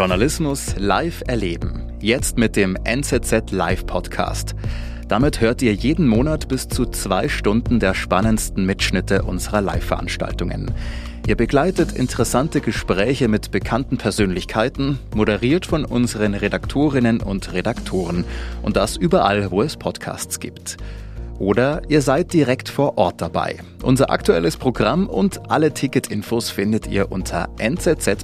Journalismus live erleben. Jetzt mit dem NZZ Live Podcast. Damit hört ihr jeden Monat bis zu zwei Stunden der spannendsten Mitschnitte unserer Live-Veranstaltungen. Ihr begleitet interessante Gespräche mit bekannten Persönlichkeiten, moderiert von unseren Redaktorinnen und Redaktoren. Und das überall, wo es Podcasts gibt. Oder ihr seid direkt vor Ort dabei. Unser aktuelles Programm und alle Ticketinfos findet ihr unter nzz.ch/live.